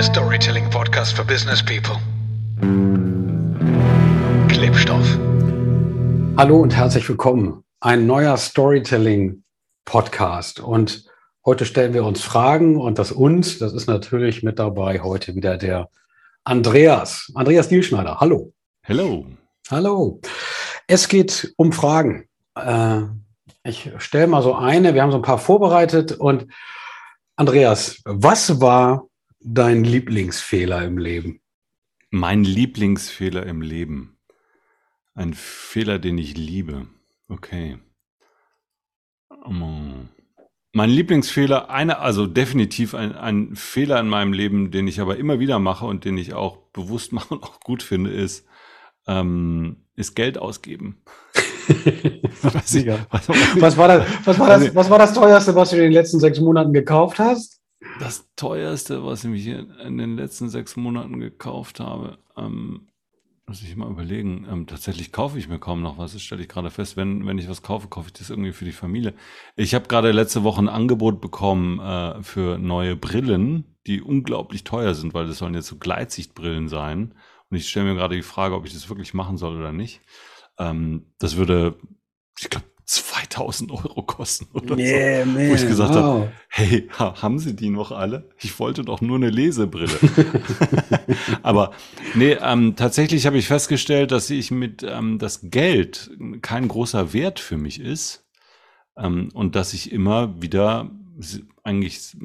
der Storytelling-Podcast für Business People. Klebstoff. Hallo und herzlich willkommen. Ein neuer Storytelling-Podcast. Und heute stellen wir uns Fragen und das uns, das ist natürlich mit dabei heute wieder der Andreas. Andreas Dielschneider. Hallo. Hello. Hallo. Es geht um Fragen. Äh, ich stelle mal so eine. Wir haben so ein paar vorbereitet und Andreas, was war dein Lieblingsfehler im Leben? Mein Lieblingsfehler im Leben. Ein Fehler, den ich liebe. Okay. Mein Lieblingsfehler, eine, also definitiv ein, ein Fehler in meinem Leben, den ich aber immer wieder mache und den ich auch bewusst mache und auch gut finde, ist, ähm, ist Geld ausgeben. was, was, was, war das, was, war das, was war das teuerste, was du in den letzten sechs Monaten gekauft hast? Das teuerste, was ich in den letzten sechs Monaten gekauft habe, ähm, muss ich mal überlegen. Ähm, tatsächlich kaufe ich mir kaum noch was. Das stelle ich gerade fest. Wenn, wenn ich was kaufe, kaufe ich das irgendwie für die Familie. Ich habe gerade letzte Woche ein Angebot bekommen äh, für neue Brillen, die unglaublich teuer sind, weil das sollen jetzt so Gleitsichtbrillen sein. Und ich stelle mir gerade die Frage, ob ich das wirklich machen soll oder nicht. Ähm, das würde, ich glaube, 2000 Euro kosten oder yeah, so. Man. Wo ich gesagt wow. habe, hey, haben Sie die noch alle? Ich wollte doch nur eine Lesebrille. Aber nee, ähm, tatsächlich habe ich festgestellt, dass ich mit ähm, das Geld kein großer Wert für mich ist ähm, und dass ich immer wieder eigentlich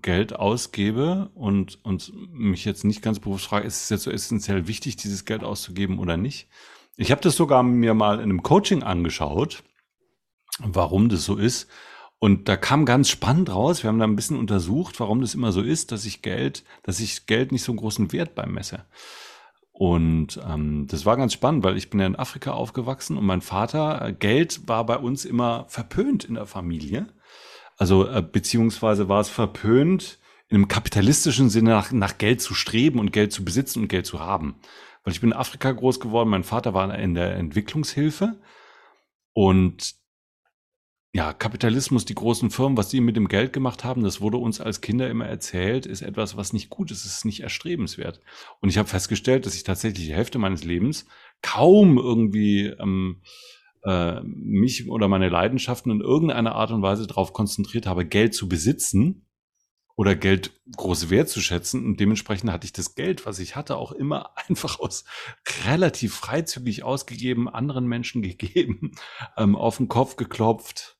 Geld ausgebe und, und mich jetzt nicht ganz bewusst frage, ist es jetzt so essentiell wichtig, dieses Geld auszugeben oder nicht? Ich habe das sogar mir mal in einem Coaching angeschaut, warum das so ist. Und da kam ganz spannend raus. Wir haben da ein bisschen untersucht, warum das immer so ist, dass ich Geld, dass ich Geld nicht so einen großen Wert beim messe. Und ähm, das war ganz spannend, weil ich bin ja in Afrika aufgewachsen und mein Vater, äh, Geld war bei uns immer verpönt in der Familie. Also äh, beziehungsweise war es verpönt, in einem kapitalistischen Sinne nach, nach Geld zu streben und Geld zu besitzen und Geld zu haben. Weil ich bin in Afrika groß geworden, mein Vater war in der Entwicklungshilfe und ja, Kapitalismus, die großen Firmen, was sie mit dem Geld gemacht haben, das wurde uns als Kinder immer erzählt, ist etwas, was nicht gut ist, ist nicht erstrebenswert. Und ich habe festgestellt, dass ich tatsächlich die Hälfte meines Lebens kaum irgendwie ähm, äh, mich oder meine Leidenschaften in irgendeiner Art und Weise darauf konzentriert habe, Geld zu besitzen oder Geld groß wertzuschätzen. Und dementsprechend hatte ich das Geld, was ich hatte, auch immer einfach aus relativ freizügig ausgegeben, anderen Menschen gegeben, ähm, auf den Kopf geklopft.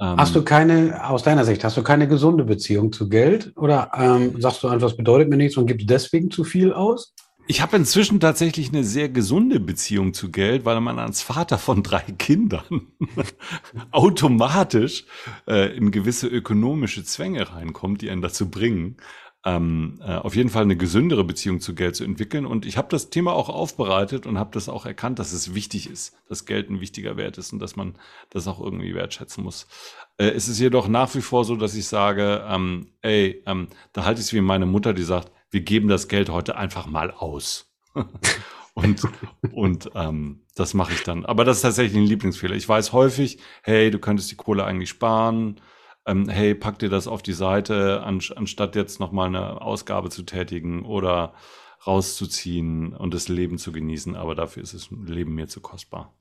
Ähm, hast du keine, aus deiner Sicht, hast du keine gesunde Beziehung zu Geld? Oder ähm, sagst du einfach, es bedeutet mir nichts und gibst deswegen zu viel aus? Ich habe inzwischen tatsächlich eine sehr gesunde Beziehung zu Geld, weil man als Vater von drei Kindern automatisch äh, in gewisse ökonomische Zwänge reinkommt, die einen dazu bringen, ähm, äh, auf jeden Fall eine gesündere Beziehung zu Geld zu entwickeln. Und ich habe das Thema auch aufbereitet und habe das auch erkannt, dass es wichtig ist, dass Geld ein wichtiger Wert ist und dass man das auch irgendwie wertschätzen muss. Äh, es ist jedoch nach wie vor so, dass ich sage, ähm, ey, ähm, da halte ich es wie meine Mutter, die sagt, wir geben das Geld heute einfach mal aus. und und ähm, das mache ich dann. Aber das ist tatsächlich ein Lieblingsfehler. Ich weiß häufig, hey, du könntest die Kohle eigentlich sparen. Ähm, hey, pack dir das auf die Seite, an, anstatt jetzt nochmal eine Ausgabe zu tätigen oder rauszuziehen und das Leben zu genießen. Aber dafür ist das Leben mir zu kostbar.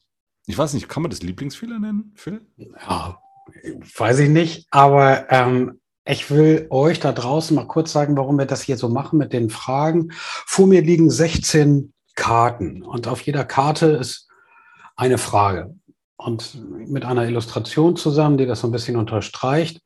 Ich weiß nicht, kann man das Lieblingsfehler nennen, Phil? Ja, weiß ich nicht. Aber ähm, ich will euch da draußen mal kurz sagen, warum wir das hier so machen mit den Fragen. Vor mir liegen 16 Karten und auf jeder Karte ist eine Frage. Und mit einer Illustration zusammen, die das so ein bisschen unterstreicht.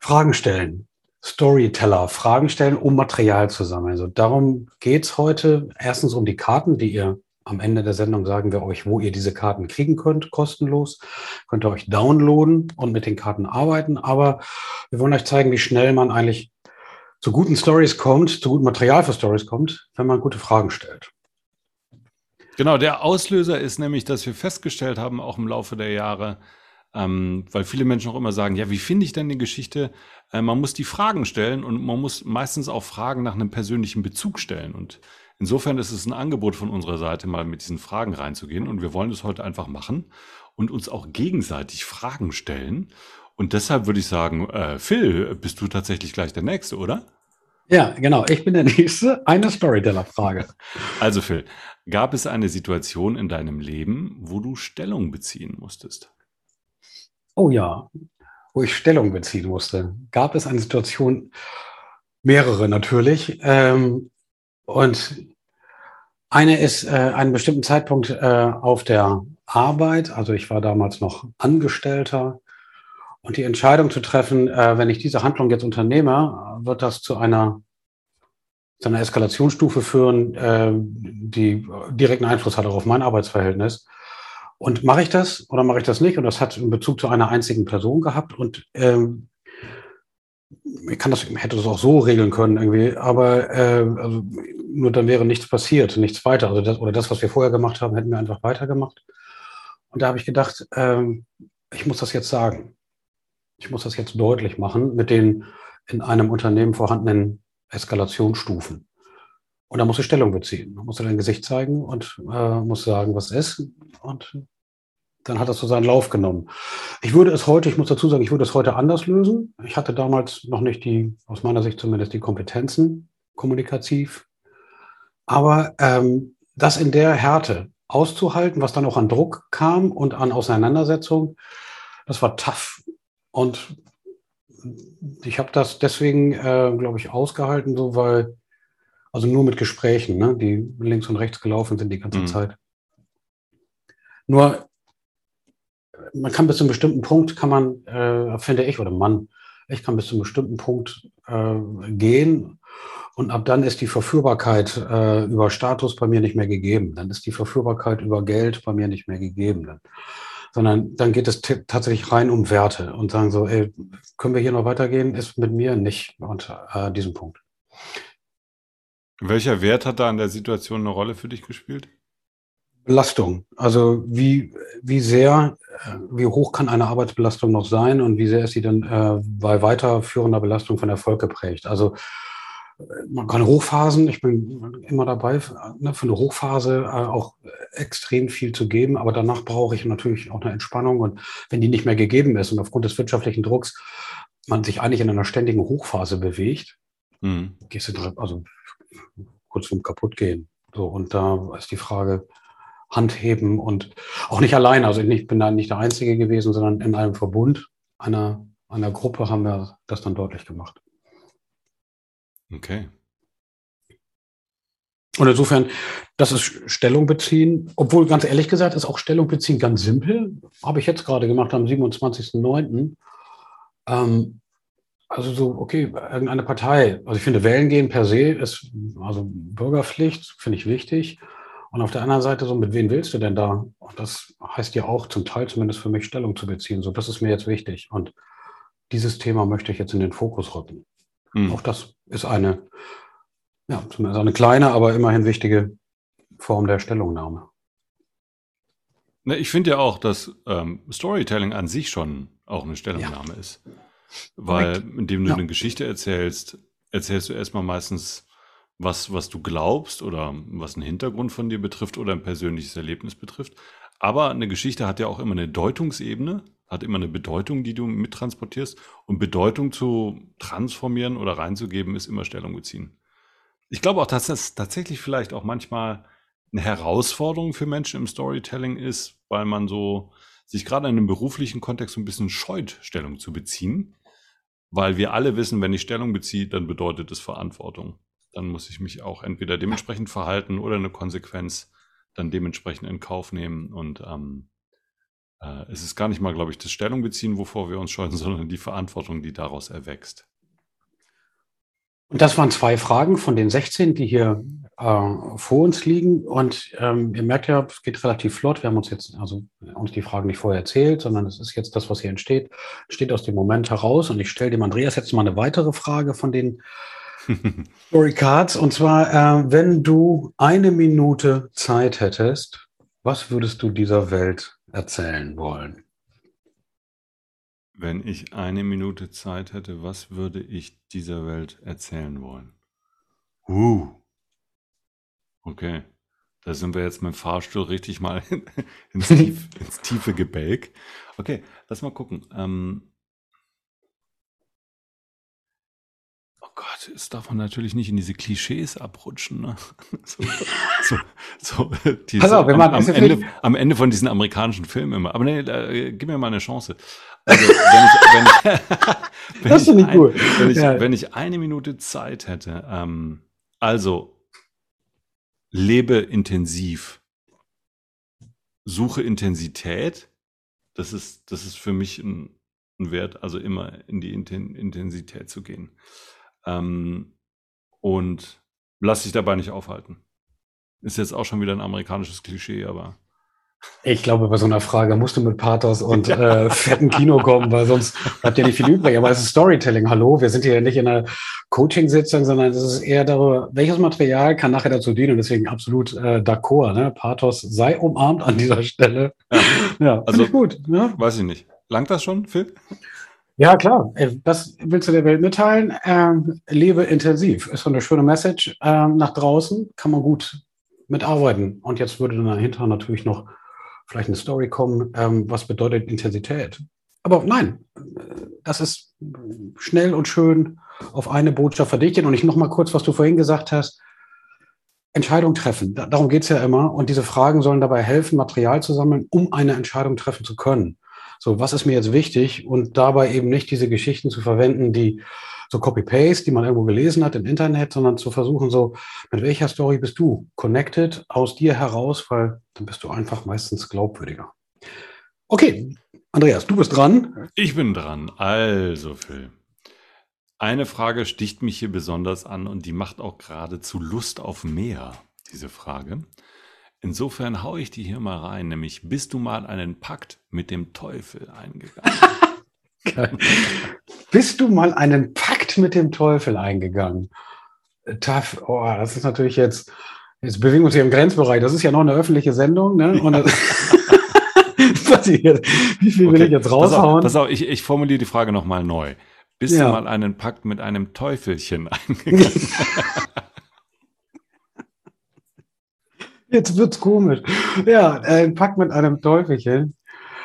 Fragen stellen. Storyteller, Fragen stellen, um Material zu sammeln. Also darum geht's heute. Erstens um die Karten, die ihr am Ende der Sendung sagen wir euch, wo ihr diese Karten kriegen könnt, kostenlos. Könnt ihr euch downloaden und mit den Karten arbeiten. Aber wir wollen euch zeigen, wie schnell man eigentlich zu guten Stories kommt, zu gutem Material für Stories kommt, wenn man gute Fragen stellt. Genau, der Auslöser ist nämlich, dass wir festgestellt haben, auch im Laufe der Jahre, ähm, weil viele Menschen auch immer sagen, ja, wie finde ich denn die Geschichte? Äh, man muss die Fragen stellen und man muss meistens auch Fragen nach einem persönlichen Bezug stellen. Und Insofern ist es ein Angebot von unserer Seite, mal mit diesen Fragen reinzugehen. Und wir wollen das heute einfach machen und uns auch gegenseitig Fragen stellen. Und deshalb würde ich sagen, äh, Phil, bist du tatsächlich gleich der Nächste, oder? Ja, genau. Ich bin der Nächste. Eine Storyteller-Frage. Also Phil, gab es eine Situation in deinem Leben, wo du Stellung beziehen musstest? Oh ja, wo ich Stellung beziehen musste. Gab es eine Situation, mehrere natürlich. Ähm, und eine ist äh, einen bestimmten Zeitpunkt äh, auf der Arbeit. Also ich war damals noch Angestellter. Und die Entscheidung zu treffen, äh, wenn ich diese Handlung jetzt unternehme, wird das zu einer, zu einer Eskalationsstufe führen, äh, die direkten Einfluss hat auf mein Arbeitsverhältnis. Und mache ich das oder mache ich das nicht? Und das hat in Bezug zu einer einzigen Person gehabt. Und ähm, ich kann das, hätte das auch so regeln können irgendwie, aber äh, also, nur dann wäre nichts passiert, nichts weiter. Also das, oder das, was wir vorher gemacht haben, hätten wir einfach weitergemacht. Und da habe ich gedacht, ähm, ich muss das jetzt sagen. Ich muss das jetzt deutlich machen mit den in einem Unternehmen vorhandenen Eskalationsstufen. Und da muss ich Stellung beziehen. Da muss er dein Gesicht zeigen und äh, muss sagen, was ist. Und dann hat das so seinen Lauf genommen. Ich würde es heute, ich muss dazu sagen, ich würde es heute anders lösen. Ich hatte damals noch nicht die, aus meiner Sicht zumindest, die Kompetenzen kommunikativ. Aber ähm, das in der Härte auszuhalten, was dann auch an Druck kam und an Auseinandersetzung, das war tough. Und ich habe das deswegen, äh, glaube ich, ausgehalten, so weil, also nur mit Gesprächen, ne, die links und rechts gelaufen sind die ganze mhm. Zeit. Nur man kann bis zu einem bestimmten Punkt, kann man, äh, finde ich, oder Mann, ich kann bis zu einem bestimmten Punkt äh, gehen und ab dann ist die Verführbarkeit äh, über Status bei mir nicht mehr gegeben. Dann ist die Verführbarkeit über Geld bei mir nicht mehr gegeben. Dann. Sondern dann geht es tatsächlich rein um Werte und sagen so, ey, können wir hier noch weitergehen? Ist mit mir nicht unter äh, diesem Punkt. Welcher Wert hat da in der Situation eine Rolle für dich gespielt? Belastung. Also wie, wie sehr, äh, wie hoch kann eine Arbeitsbelastung noch sein und wie sehr ist sie dann äh, bei weiterführender Belastung von Erfolg geprägt? Also man kann Hochphasen, ich bin immer dabei, ne, für eine Hochphase äh, auch extrem viel zu geben, aber danach brauche ich natürlich auch eine Entspannung und wenn die nicht mehr gegeben ist und aufgrund des wirtschaftlichen Drucks man sich eigentlich in einer ständigen Hochphase bewegt, mhm. gehst du also kurz zum Kaputtgehen. So, und da ist die Frage, handheben und auch nicht alleine. Also ich bin da nicht der Einzige gewesen, sondern in einem Verbund, einer, einer Gruppe haben wir das dann deutlich gemacht. Okay. Und insofern, das ist Stellung beziehen, obwohl ganz ehrlich gesagt ist auch Stellung beziehen ganz simpel. Habe ich jetzt gerade gemacht am 27.09. Ähm, also so, okay, irgendeine Partei. Also ich finde, wählen gehen per se ist also Bürgerpflicht, finde ich wichtig. Und auf der anderen Seite so, mit wem willst du denn da? Das heißt ja auch zum Teil zumindest für mich Stellung zu beziehen. So, das ist mir jetzt wichtig. Und dieses Thema möchte ich jetzt in den Fokus rücken. Mhm. Auch das ist eine, ja, zumindest eine kleine, aber immerhin wichtige Form der Stellungnahme. Ne, ich finde ja auch, dass ähm, Storytelling an sich schon auch eine Stellungnahme ja. ist. Weil, indem du ja. eine Geschichte erzählst, erzählst du erstmal meistens was, was du glaubst oder was einen Hintergrund von dir betrifft oder ein persönliches Erlebnis betrifft. Aber eine Geschichte hat ja auch immer eine Deutungsebene, hat immer eine Bedeutung, die du mittransportierst. Und Bedeutung zu transformieren oder reinzugeben, ist immer Stellung beziehen. Ich glaube auch, dass das tatsächlich vielleicht auch manchmal eine Herausforderung für Menschen im Storytelling ist, weil man so sich gerade in einem beruflichen Kontext so ein bisschen scheut, Stellung zu beziehen. Weil wir alle wissen, wenn ich Stellung beziehe, dann bedeutet es Verantwortung dann muss ich mich auch entweder dementsprechend verhalten oder eine Konsequenz dann dementsprechend in Kauf nehmen. Und ähm, äh, es ist gar nicht mal, glaube ich, das Stellung beziehen, wovor wir uns scheuen, sondern die Verantwortung, die daraus erwächst. Und das waren zwei Fragen von den 16, die hier äh, vor uns liegen. Und ähm, ihr merkt ja, es geht relativ flott. Wir haben uns jetzt also uns die Fragen nicht vorher erzählt, sondern es ist jetzt das, was hier entsteht, steht aus dem Moment heraus. Und ich stelle dem Andreas jetzt mal eine weitere Frage von den Story Cards. Und zwar, äh, wenn du eine Minute Zeit hättest, was würdest du dieser Welt erzählen wollen? Wenn ich eine Minute Zeit hätte, was würde ich dieser Welt erzählen wollen? Uh. Okay. Da sind wir jetzt mit dem Fahrstuhl richtig mal ins, tief, ins tiefe Gebälk. Okay, lass mal gucken. Ähm, oh Gott. jetzt darf man natürlich nicht in diese Klischees abrutschen. Ne? So, so, so diese, Pass auf, wenn man- am, am, Ende, am Ende von diesen amerikanischen Filmen immer. Aber nee, äh, gib mir mal eine Chance. Also, wenn ich, wenn ich, wenn Das ich finde ich ein- gut. Wenn ich, Ja. wenn ich eine Minute Zeit hätte, ähm, also lebe intensiv, suche Intensität. Das ist, das ist für mich ein, ein Wert, also immer in die Inten Intensität zu gehen. Ähm, und lass dich dabei nicht aufhalten. Ist jetzt auch schon wieder ein amerikanisches Klischee, aber Ich glaube, bei so einer Frage musst du mit Pathos und äh, fetten Kino kommen, weil sonst bleibt ja nicht viel übrig. Aber es ist Storytelling. Hallo, wir sind hier nicht in einer Coaching-Sitzung, sondern es ist eher darüber, welches Material kann nachher dazu dienen. Und deswegen absolut äh, d'accord. Ne? Pathos sei umarmt an dieser Stelle. Ja. Ja, Also- also gut. Ne? weiß ich nicht. Langt das schon, Phil? Ja, klar. Äh, Das willst du der Welt mitteilen. Ähm, lebe intensiv. Ist so eine schöne Message ähm, nach draußen. Kann man gut mitarbeiten. Und jetzt würde dann dahinter natürlich noch vielleicht eine Story kommen. Ähm, was bedeutet Intensität? Aber nein, äh, das ist schnell und schön auf eine Botschaft verdichtet. Und ich noch mal kurz, was du vorhin gesagt hast. Entscheidung treffen. Da- Darum geht's ja immer. Und diese Fragen sollen dabei helfen, Material zu sammeln, um eine Entscheidung treffen zu können. So, was ist mir jetzt wichtig? Und dabei eben nicht diese Geschichten zu verwenden, die so Copy-Paste, die man irgendwo gelesen hat im Internet, sondern zu versuchen, so, mit welcher Story bist du connected aus dir heraus, weil dann bist du einfach meistens glaubwürdiger. Okay, Andreas, du bist dran. Ich bin dran. Also, Phil. Eine Frage sticht mich hier besonders an und die macht auch geradezu Lust auf mehr, diese Frage. Insofern haue ich die hier mal rein, nämlich bist du mal einen Pakt mit dem Teufel eingegangen? Bist du mal einen Pakt mit dem Teufel eingegangen? Äh, Tough, oh, das ist natürlich jetzt, jetzt bewegen wir uns hier im Grenzbereich. Das ist ja noch eine öffentliche Sendung, ne? Und das, ich jetzt- wie viel will Okay, ich jetzt Pass auf, raushauen? pass auf ich, ich formuliere die Frage nochmal neu. Bist Ja. du mal einen Pakt mit einem Teufelchen eingegangen? Jetzt wird's komisch. Ja, ein Pakt mit einem Teufelchen.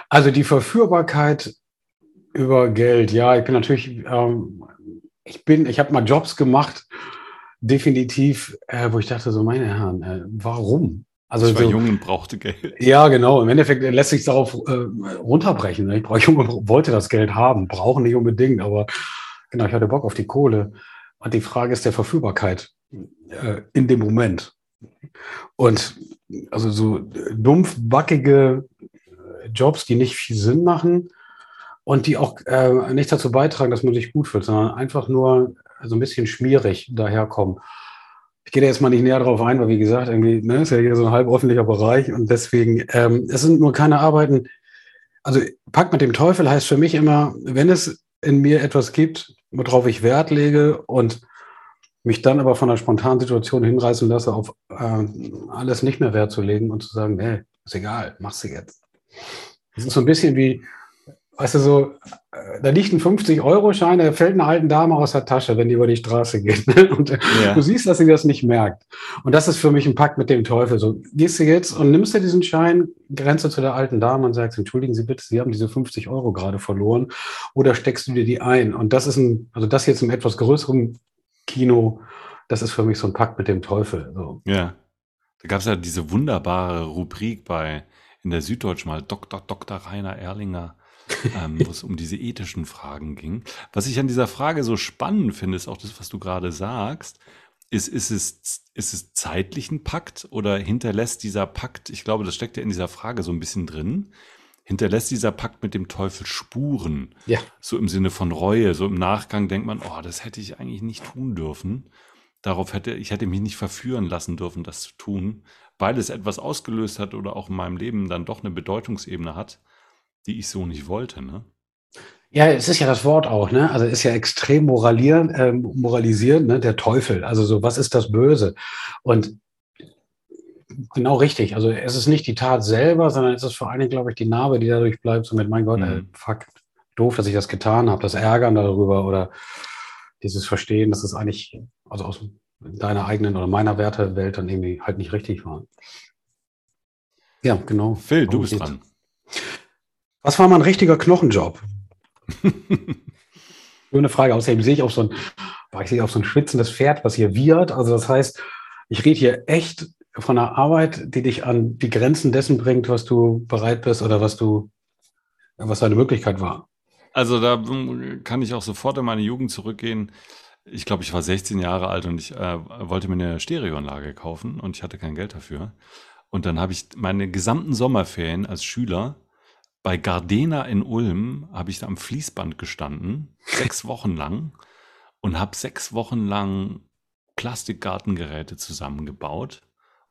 Also die Verführbarkeit über Geld. Ja, ich bin natürlich, ähm, ich bin, ich habe mal Jobs gemacht, definitiv, äh, wo ich dachte so, meine Herren, äh, warum? Also ich war so, jung und brauchte Geld. ja, genau. Im Endeffekt lässt sich darauf äh, runterbrechen. ne? Ich brauche, Junge wollte das Geld haben, brauchen nicht unbedingt, aber genau, ich hatte Bock auf die Kohle. Und die Frage ist der Verfügbarkeit äh, in dem Moment. Und also so dumpfbackige äh, Jobs, die nicht viel Sinn machen und die auch äh, nicht dazu beitragen, dass man sich gut fühlt, sondern einfach nur so ein bisschen schmierig daherkommen. Ich gehe da jetzt mal nicht näher drauf ein, weil wie gesagt, irgendwie ne, ist ja hier so ein halb öffentlicher Bereich und deswegen, ähm, es sind nur keine Arbeiten. Also Pakt mit dem Teufel heißt für mich immer, wenn es in mir etwas gibt, worauf ich Wert lege und mich dann aber von einer spontanen Situation hinreißen lasse, auf ähm, alles nicht mehr Wert zu legen und zu sagen, nee, ist egal, machst du jetzt. Das ist so ein bisschen wie, weißt du, so, äh, da liegt ein 50-Euro-Schein, der fällt einer alten Dame aus der Tasche, wenn die über die Straße geht. Ne? Und äh, Ja. du siehst, dass sie das nicht merkt. Und das ist für mich ein Pakt mit dem Teufel. So, gehst du jetzt und nimmst dir diesen Schein, grenzt du zu der alten Dame und sagst, entschuldigen Sie bitte, Sie haben diese 50 Euro gerade verloren oder steckst du dir die ein? Und das ist ein, also das jetzt im etwas größeren Kino, das ist für mich so ein Pakt mit dem Teufel. So. Ja. Da gab es ja diese wunderbare Rubrik bei in der Süddeutschen mal Dr. Dr. Rainer Erlinger, ähm, wo es um diese ethischen Fragen ging. Was ich an dieser Frage so spannend finde, ist auch das, was du gerade sagst. Ist, ist, es, ist es zeitlich ein Pakt oder hinterlässt dieser Pakt, ich glaube, das steckt ja in dieser Frage so ein bisschen drin, hinterlässt dieser Pakt mit dem Teufel Spuren? Ja. So im Sinne von Reue, so im Nachgang denkt man, oh, das hätte ich eigentlich nicht tun dürfen. Darauf hätte ich hätte mich nicht verführen lassen dürfen, das zu tun, weil es etwas ausgelöst hat oder auch in meinem Leben dann doch eine Bedeutungsebene hat, die ich so nicht wollte. Ne? Ja, es ist ja das Wort auch, ne? Also ist ja extrem moralieren, äh, moralisierend, ne? Der Teufel. Also so, was ist das Böse? Und genau richtig. Also es ist nicht die Tat selber, sondern es ist vor allen Dingen, glaube ich, die Narbe, die dadurch bleibt. So mit, mein Gott, Mhm. fuck, doof, dass ich das getan habe, das Ärgern darüber oder dieses Verstehen, dass es eigentlich, also aus deiner eigenen oder meiner Wertewelt dann irgendwie halt nicht richtig war. Ja, genau. Phil, du Darum bist geht's. dran. Was war mal ein richtiger Knochenjob? Schöne Frage. Außerdem sehe ich auch so ein, ich sehe auf so ein schwitzendes Pferd, was hier wiehert. Also das heißt, ich rede hier echt von einer Arbeit, die dich an die Grenzen dessen bringt, was du bereit bist oder was du, was deine Möglichkeit war. Also da kann ich auch sofort in meine Jugend zurückgehen. Ich glaube, ich war 16 Jahre alt und ich äh, wollte mir eine Stereoanlage kaufen und ich hatte kein Geld dafür. Und dann habe ich meine gesamten Sommerferien als Schüler bei Gardena in Ulm habe ich da am Fließband gestanden, sechs Wochen lang und habe sechs Wochen lang Plastikgartengeräte zusammengebaut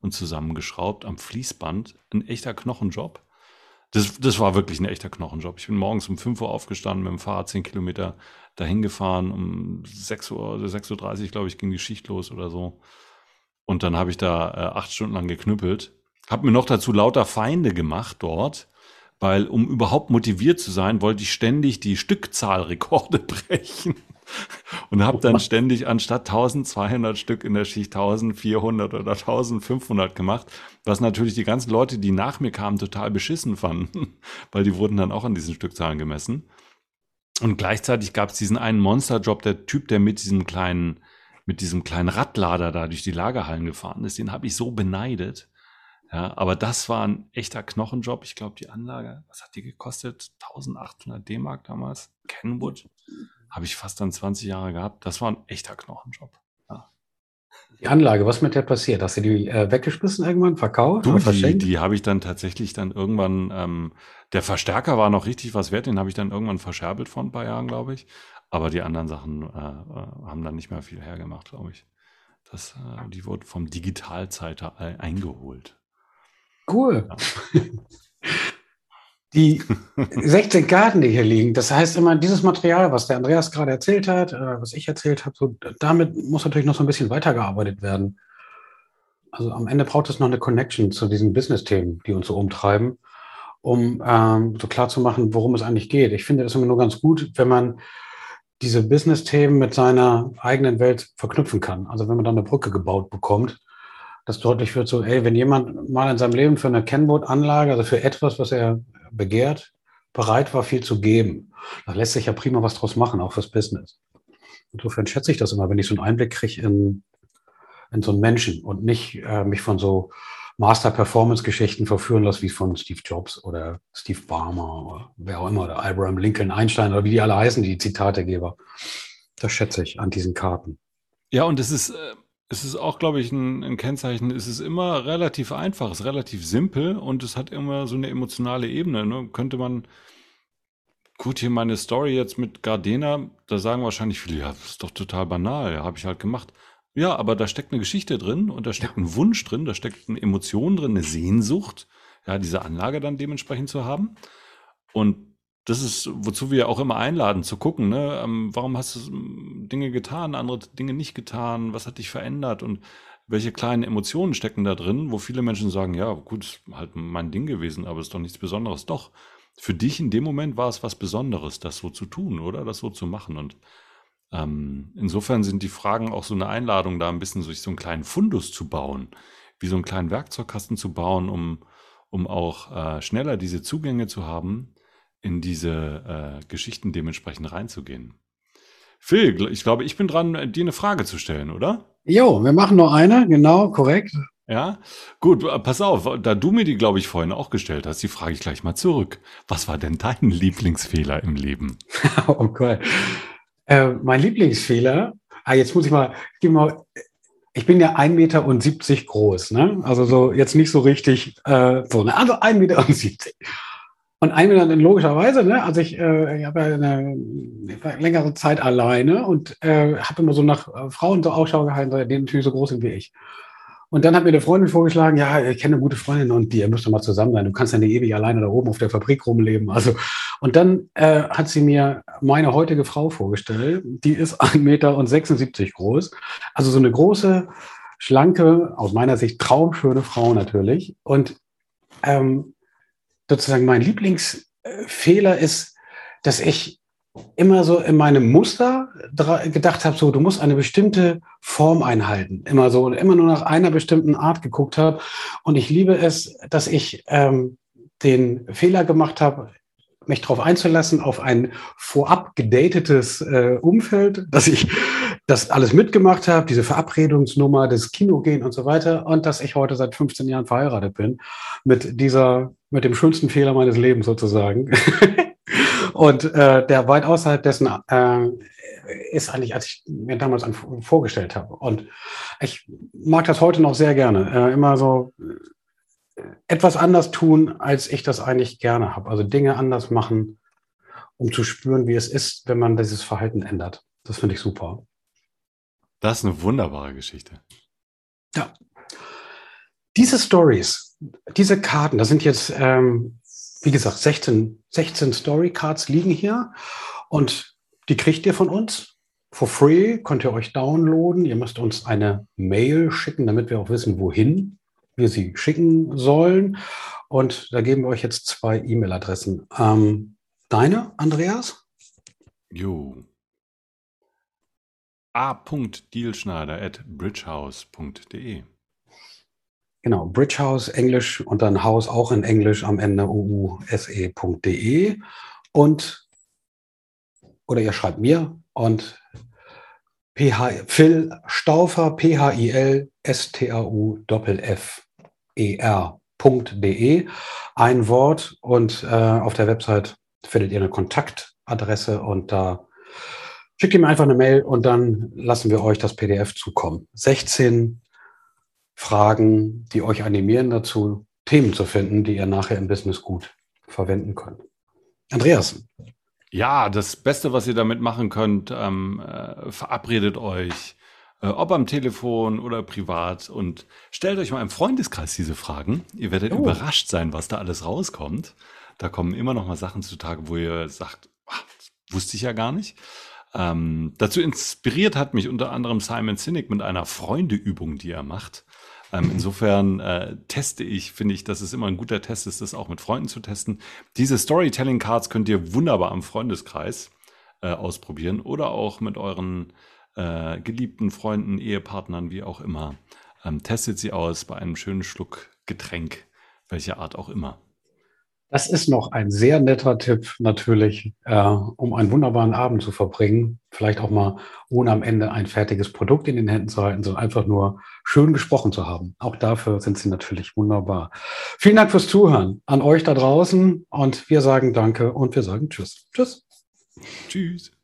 und zusammengeschraubt am Fließband. Ein echter Knochenjob. Das, das war wirklich ein echter Knochenjob. Ich bin morgens um 5 Uhr aufgestanden, mit dem Fahrrad 10 Kilometer dahin gefahren. Um 6 Uhr oder 6.30 Uhr, glaube ich, ging die Schicht los oder so. Und dann habe ich da äh, acht Stunden lang geknüppelt. Habe mir noch dazu lauter Feinde gemacht dort weil um überhaupt motiviert zu sein, wollte ich ständig die Stückzahlrekorde brechen. Und habe dann ständig anstatt 1200 Stück in der Schicht 1400 oder 1500 gemacht, was natürlich die ganzen Leute, die nach mir kamen, total beschissen fanden, weil die wurden dann auch an diesen Stückzahlen gemessen. Und gleichzeitig gab es diesen einen Monsterjob, der Typ, der mit diesem kleinen mit diesem kleinen Radlader da durch die Lagerhallen gefahren ist, den habe ich so beneidet ja, aber das war ein echter Knochenjob. Ich glaube, die Anlage, was hat die gekostet? 1800 D-Mark damals. Kenwood. Habe ich fast dann 20 Jahre gehabt. Das war ein echter Knochenjob. Ja. Die Anlage, was mit der passiert? Hast du die äh, weggeschmissen irgendwann, verkauft du? Die, die habe ich dann tatsächlich dann irgendwann, ähm, der Verstärker war noch richtig was wert, den habe ich dann irgendwann verscherbelt vor ein paar Jahren, glaube ich. Aber die anderen Sachen äh, äh haben dann nicht mehr viel hergemacht, glaube ich. Das, äh, die wurden vom Digitalzeiter eingeholt. Cool. Die 16 Karten, die hier liegen, das heißt immer, dieses Material, was der Andreas gerade erzählt hat, äh, was ich erzählt habe, so, damit muss natürlich noch so ein bisschen weitergearbeitet werden. Also am Ende braucht es noch eine Connection zu diesen Business-Themen, die uns so umtreiben, um ähm, so klar zu machen, worum es eigentlich geht. Ich finde das immer nur ganz gut, wenn man diese Business-Themen mit seiner eigenen Welt verknüpfen kann. Also wenn man dann eine Brücke gebaut bekommt dass deutlich wird, so, ey, wenn jemand mal in seinem Leben für eine Kennwort-Anlage, also für etwas, was er begehrt, bereit war, viel zu geben, da lässt sich ja prima was draus machen, auch fürs Business. Insofern schätze ich das immer, wenn ich so einen Einblick kriege in, in so einen Menschen und nicht äh, mich von so Master-Performance-Geschichten verführen lasse, wie von Steve Jobs oder Steve Barmer oder wer auch immer, oder Abraham Lincoln, Einstein oder wie die alle heißen, die Zitategeber. Das schätze ich an diesen Karten. Ja, und es ist, äh, es ist auch, glaube ich, ein, ein, Kennzeichen. Es ist immer relativ einfach, es ist relativ simpel und es hat immer so eine emotionale Ebene. Ne? Könnte man, gut, hier meine Story jetzt mit Gardena, da sagen wahrscheinlich viele, ja, das ist doch total banal, ja, habe ich halt gemacht. Ja, aber da steckt eine Geschichte drin und da steckt ein Wunsch drin, da steckt eine Emotion drin, eine Sehnsucht, ja, diese Anlage dann dementsprechend zu haben. Und das ist, wozu wir auch immer einladen, zu gucken, ne? Ähm, warum hast du hm, Dinge getan, andere Dinge nicht getan, was hat dich verändert und welche kleinen Emotionen stecken da drin, wo viele Menschen sagen, ja, gut, halt mein Ding gewesen, aber ist doch nichts Besonderes. Doch, für dich in dem Moment war es was Besonderes, das so zu tun, oder? Das so zu machen. Und ähm, insofern sind die Fragen auch so eine Einladung, da ein bisschen durch so einen kleinen Fundus zu bauen, wie so einen kleinen Werkzeugkasten zu bauen, um, um auch äh, schneller diese Zugänge zu haben, in diese äh, Geschichten dementsprechend reinzugehen. Phil, ich glaube, ich bin dran, dir eine Frage zu stellen, oder? Jo, wir machen noch eine, genau, korrekt. Ja, gut, äh, pass auf, da du mir die, glaube ich, vorhin auch gestellt hast, die frage ich gleich mal zurück. Was war denn dein Lieblingsfehler im Leben? oh Gott. Äh, mein Lieblingsfehler, ah, jetzt muss ich mal, ich, mal, ich bin ja 1,70 Meter groß, ne? Also so jetzt nicht so richtig, äh, so, ne? Also 1,70 Meter. Und ein Minute logischerweise, ne, also ich, äh, ich habe ja eine, längere Zeit alleine und äh, habe immer so nach äh, Frauen so Ausschau gehalten, die natürlich so groß sind wie ich. Und dann hat mir eine Freundin vorgeschlagen, ja, ich kenne eine gute Freundin und die, ihr müsst doch mal zusammen sein. Du kannst ja nicht ewig alleine da oben auf der Fabrik rumleben. Also, und dann äh, hat sie mir meine heutige Frau vorgestellt. Die ist 1,76 Meter groß. Also so eine große, schlanke, aus meiner Sicht traumschöne Frau natürlich. Und ähm, sozusagen mein Lieblingsfehler ist, dass ich immer so in meinem Muster gedacht habe, so du musst eine bestimmte Form einhalten, immer so immer nur nach einer bestimmten Art geguckt habe. Und ich liebe es, dass ich ähm, den Fehler gemacht habe, mich darauf einzulassen, auf ein vorab gedatetes äh, Umfeld, dass ich das alles mitgemacht habe, diese Verabredungsnummer, das Kino gehen und so weiter und dass ich heute seit 15 Jahren verheiratet bin mit dieser, mit dem schönsten Fehler meines Lebens sozusagen. und äh, der weit außerhalb dessen äh, ist eigentlich, als ich mir damals vorgestellt habe. Und ich mag das heute noch sehr gerne. Äh, immer so etwas anders tun, als ich das eigentlich gerne habe. Also Dinge anders machen, um zu spüren, wie es ist, wenn man dieses Verhalten ändert. Das finde ich super. Das ist eine wunderbare Geschichte. Ja. Diese Stories, diese Karten, das sind jetzt, ähm, wie gesagt, 16, 16 Story Cards liegen hier und die kriegt ihr von uns for free, könnt ihr euch downloaden. Ihr müsst uns eine Mail schicken, damit wir auch wissen, wohin wir sie schicken sollen. Und da geben wir euch jetzt zwei E-Mail-Adressen. Ähm, deine, Andreas? Jo a.dielschneider at bridgehouse.de. Genau, Bridgehouse, Englisch und dann Haus auch in Englisch am Ende uuse.de. Und, oder ihr schreibt mir und PH, Phil Staufer, P-H-I-L, S-T-A-U, E-R.de. Ein Wort und äh, auf der Website findet ihr eine Kontaktadresse und da Schickt ihm einfach eine Mail und dann lassen wir euch das PDF zukommen. 16 Fragen, die euch animieren dazu, Themen zu finden, die ihr nachher im Business gut verwenden könnt. Andreas. Ja, das Beste, was ihr damit machen könnt, ähm, äh, verabredet euch, äh, ob am Telefon oder privat und stellt euch mal im Freundeskreis diese Fragen. Ihr werdet oh. überrascht sein, was da alles rauskommt. Da kommen immer noch mal Sachen zutage, wo ihr sagt, ach, wusste ich ja gar nicht. Ähm, dazu inspiriert hat mich unter anderem Simon Sinek mit einer Freundeübung, die er macht. Ähm, insofern äh, teste ich, finde ich, dass es immer ein guter Test ist, das auch mit Freunden zu testen. Diese Storytelling Cards könnt ihr wunderbar am Freundeskreis äh, ausprobieren oder auch mit euren äh, geliebten Freunden, Ehepartnern, wie auch immer. Ähm, testet sie aus bei einem schönen Schluck Getränk, welcher Art auch immer. Das ist noch ein sehr netter Tipp natürlich, äh, um einen wunderbaren Abend zu verbringen. Vielleicht auch mal ohne am Ende ein fertiges Produkt in den Händen zu halten, sondern einfach nur schön gesprochen zu haben. Auch dafür sind sie natürlich wunderbar. Vielen Dank fürs Zuhören an euch da draußen und wir sagen Danke und wir sagen Tschüss. Tschüss. Tschüss.